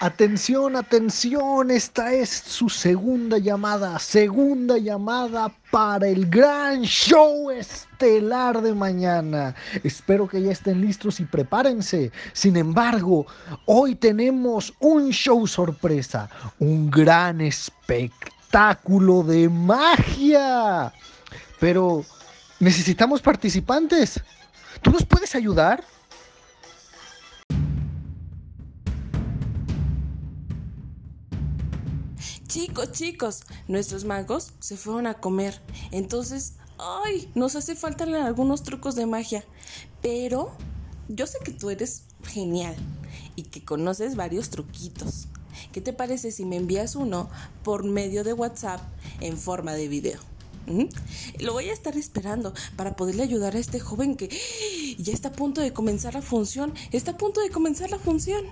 Atención, atención, esta es su segunda llamada, segunda llamada para el gran show estelar de mañana. Espero que ya estén listos y prepárense. Sin embargo, hoy tenemos un show sorpresa, un gran espectáculo de magia. Pero necesitamos participantes. ¿Tú nos puedes ayudar? Chicos, chicos, nuestros magos se fueron a comer. Entonces, ay, nos hace falta algunos trucos de magia. Pero yo sé que tú eres genial y que conoces varios truquitos. ¿Qué te parece si me envías uno por medio de WhatsApp en forma de video? Lo voy a estar esperando para poderle ayudar a este joven que ya está a punto de comenzar la función. Está a punto de comenzar la función.